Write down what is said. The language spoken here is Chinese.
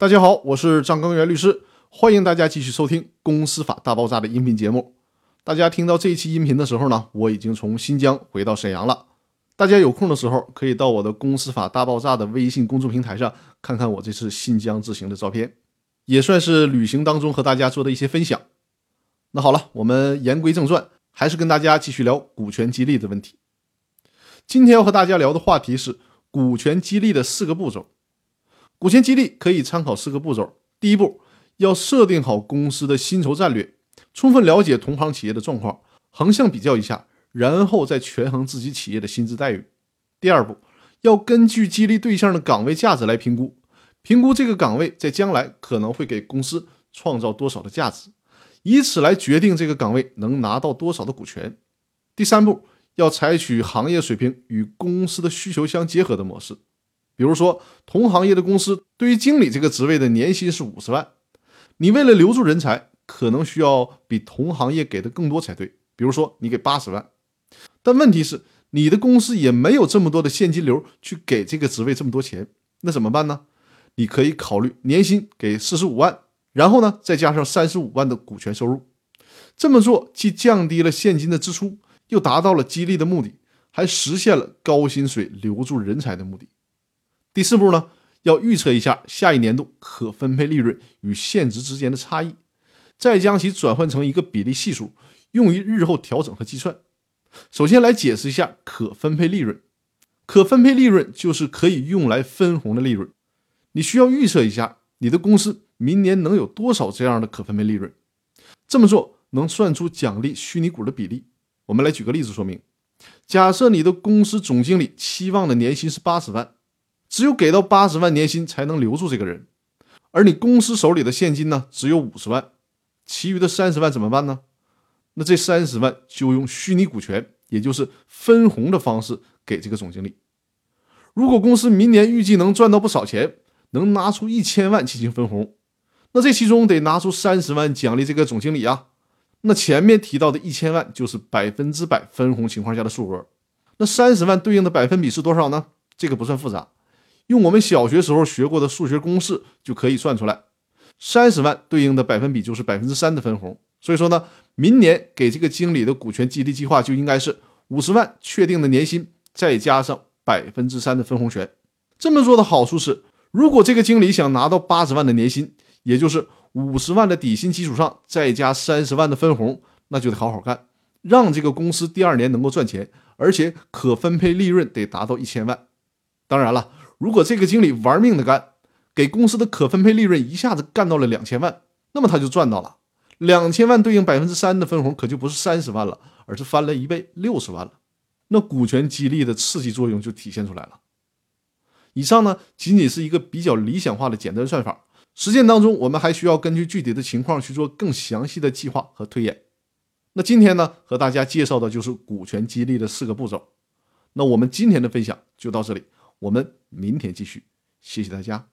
大家好，我是张根源律师，欢迎大家继续收听《公司法大爆炸》的音频节目。大家听到这一期音频的时候呢，我已经从新疆回到沈阳了。大家有空的时候可以到我的《公司法大爆炸》的微信公众平台上看看我这次新疆之行的照片，也算是旅行当中和大家做的一些分享。那好了，我们言归正传，还是跟大家继续聊股权激励的问题。今天要和大家聊的话题是股权激励的四个步骤。股权激励可以参考四个步骤：第一步，要设定好公司的薪酬战略，充分了解同行企业的状况，横向比较一下，然后再权衡自己企业的薪资待遇。第二步，要根据激励对象的岗位价值来评估，评估这个岗位在将来可能会给公司创造多少的价值，以此来决定这个岗位能拿到多少的股权。第三步，要采取行业水平与公司的需求相结合的模式。比如说，同行业的公司对于经理这个职位的年薪是五十万，你为了留住人才，可能需要比同行业给的更多才对。比如说，你给八十万，但问题是你的公司也没有这么多的现金流去给这个职位这么多钱，那怎么办呢？你可以考虑年薪给四十五万，然后呢再加上三十五万的股权收入。这么做既降低了现金的支出，又达到了激励的目的，还实现了高薪水留住人才的目的。第四步呢，要预测一下下一年度可分配利润与现值之间的差异，再将其转换成一个比例系数，用于日后调整和计算。首先来解释一下可分配利润，可分配利润就是可以用来分红的利润。你需要预测一下你的公司明年能有多少这样的可分配利润，这么做能算出奖励虚拟股的比例。我们来举个例子说明：假设你的公司总经理期望的年薪是八十万。只有给到八十万年薪才能留住这个人，而你公司手里的现金呢只有五十万，其余的三十万怎么办呢？那这三十万就用虚拟股权，也就是分红的方式给这个总经理。如果公司明年预计能赚到不少钱，能拿出一千万进行分红，那这其中得拿出三十万奖励这个总经理啊。那前面提到的一千万就是百分之百分红情况下的数额，那三十万对应的百分比是多少呢？这个不算复杂。用我们小学时候学过的数学公式就可以算出来，三十万对应的百分比就是百分之三的分红。所以说呢，明年给这个经理的股权激励计划就应该是五十万确定的年薪，再加上百分之三的分红权。这么做的好处是，如果这个经理想拿到八十万的年薪，也就是五十万的底薪基础上再加三十万的分红，那就得好好干，让这个公司第二年能够赚钱，而且可分配利润得达到一千万。当然了。如果这个经理玩命的干，给公司的可分配利润一下子干到了两千万，那么他就赚到了两千万对应百分之三的分红，可就不是三十万了，而是翻了一倍，六十万了。那股权激励的刺激作用就体现出来了。以上呢，仅仅是一个比较理想化的简单算法，实践当中我们还需要根据具体的情况去做更详细的计划和推演。那今天呢，和大家介绍的就是股权激励的四个步骤。那我们今天的分享就到这里。我们明天继续，谢谢大家。